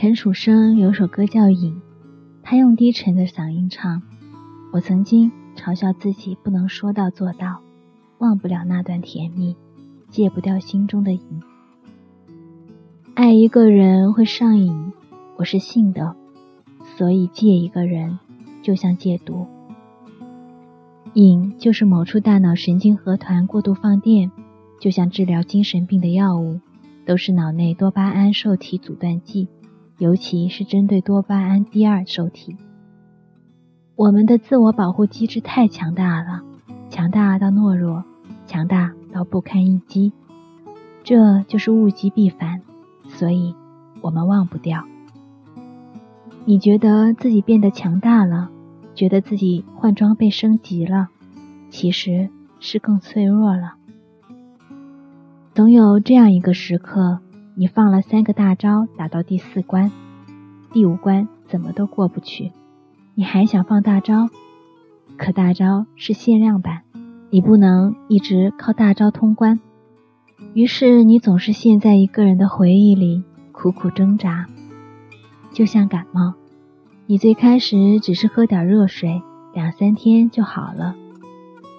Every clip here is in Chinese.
陈楚生有首歌叫《瘾》，他用低沉的嗓音唱：“我曾经嘲笑自己不能说到做到，忘不了那段甜蜜，戒不掉心中的瘾。爱一个人会上瘾，我是信的，所以戒一个人就像戒毒。瘾就是某处大脑神经核团过度放电，就像治疗精神病的药物，都是脑内多巴胺受体阻断剂。”尤其是针对多巴胺第二受体，我们的自我保护机制太强大了，强大到懦弱，强大到不堪一击，这就是物极必反，所以我们忘不掉。你觉得自己变得强大了，觉得自己换装备升级了，其实是更脆弱了。总有这样一个时刻。你放了三个大招，打到第四关，第五关怎么都过不去，你还想放大招？可大招是限量版，你不能一直靠大招通关。于是你总是陷在一个人的回忆里，苦苦挣扎。就像感冒，你最开始只是喝点热水，两三天就好了。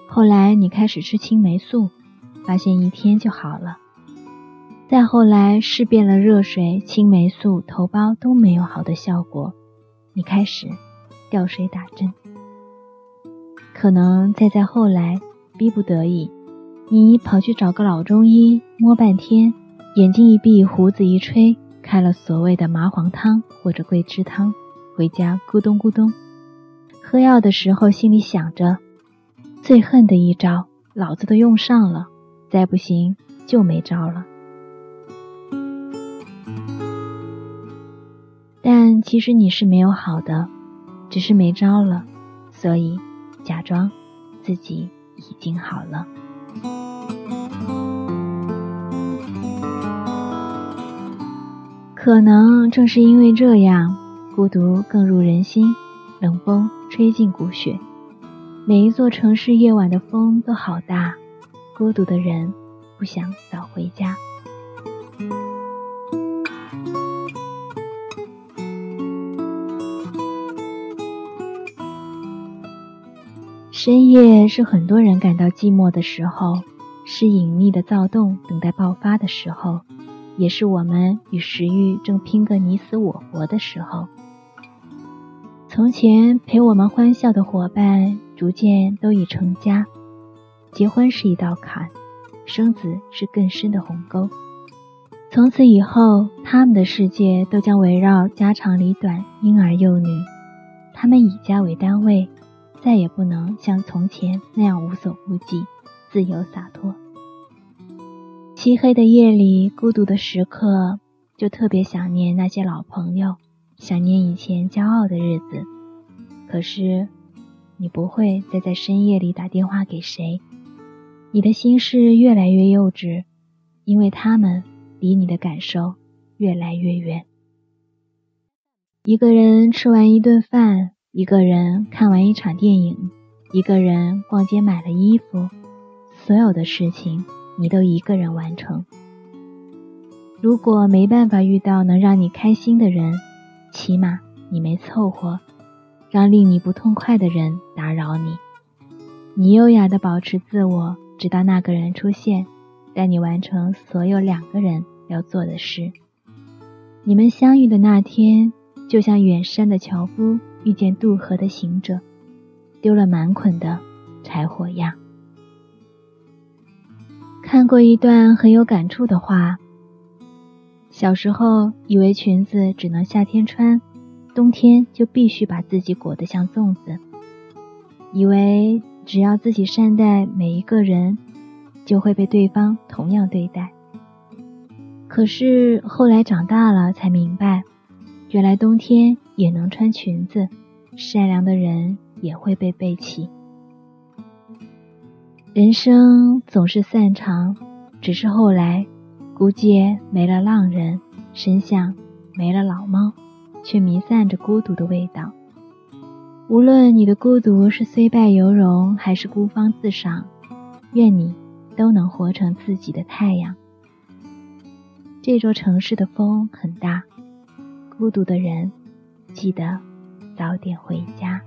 后来你开始吃青霉素，发现一天就好了。再后来试遍了热水、青霉素、头孢都没有好的效果，你开始吊水打针。可能再再后来，逼不得已，你跑去找个老中医摸半天，眼睛一闭，胡子一吹，开了所谓的麻黄汤或者桂枝汤，回家咕咚咕咚喝药的时候，心里想着：最恨的一招，老子都用上了，再不行就没招了。其实你是没有好的，只是没招了，所以假装自己已经好了。可能正是因为这样，孤独更入人心，冷风吹进骨血。每一座城市夜晚的风都好大，孤独的人不想早回家。深夜是很多人感到寂寞的时候，是隐秘的躁动等待爆发的时候，也是我们与食欲正拼个你死我活的时候。从前陪我们欢笑的伙伴，逐渐都已成家。结婚是一道坎，生子是更深的鸿沟。从此以后，他们的世界都将围绕家长里短、婴儿幼女。他们以家为单位。再也不能像从前那样无所顾忌、自由洒脱。漆黑的夜里，孤独的时刻，就特别想念那些老朋友，想念以前骄傲的日子。可是，你不会再在深夜里打电话给谁，你的心事越来越幼稚，因为他们离你的感受越来越远。一个人吃完一顿饭。一个人看完一场电影，一个人逛街买了衣服，所有的事情你都一个人完成。如果没办法遇到能让你开心的人，起码你没凑合，让令你不痛快的人打扰你。你优雅的保持自我，直到那个人出现，带你完成所有两个人要做的事。你们相遇的那天，就像远山的樵夫。遇见渡河的行者，丢了满捆的柴火样。看过一段很有感触的话：小时候以为裙子只能夏天穿，冬天就必须把自己裹得像粽子；以为只要自己善待每一个人，就会被对方同样对待。可是后来长大了才明白，原来冬天。也能穿裙子，善良的人也会被背弃。人生总是散场，只是后来，孤街没了浪人，深巷没了老猫，却弥散着孤独的味道。无论你的孤独是虽败犹荣，还是孤芳自赏，愿你都能活成自己的太阳。这座城市的风很大。孤独的人，记得早点回家。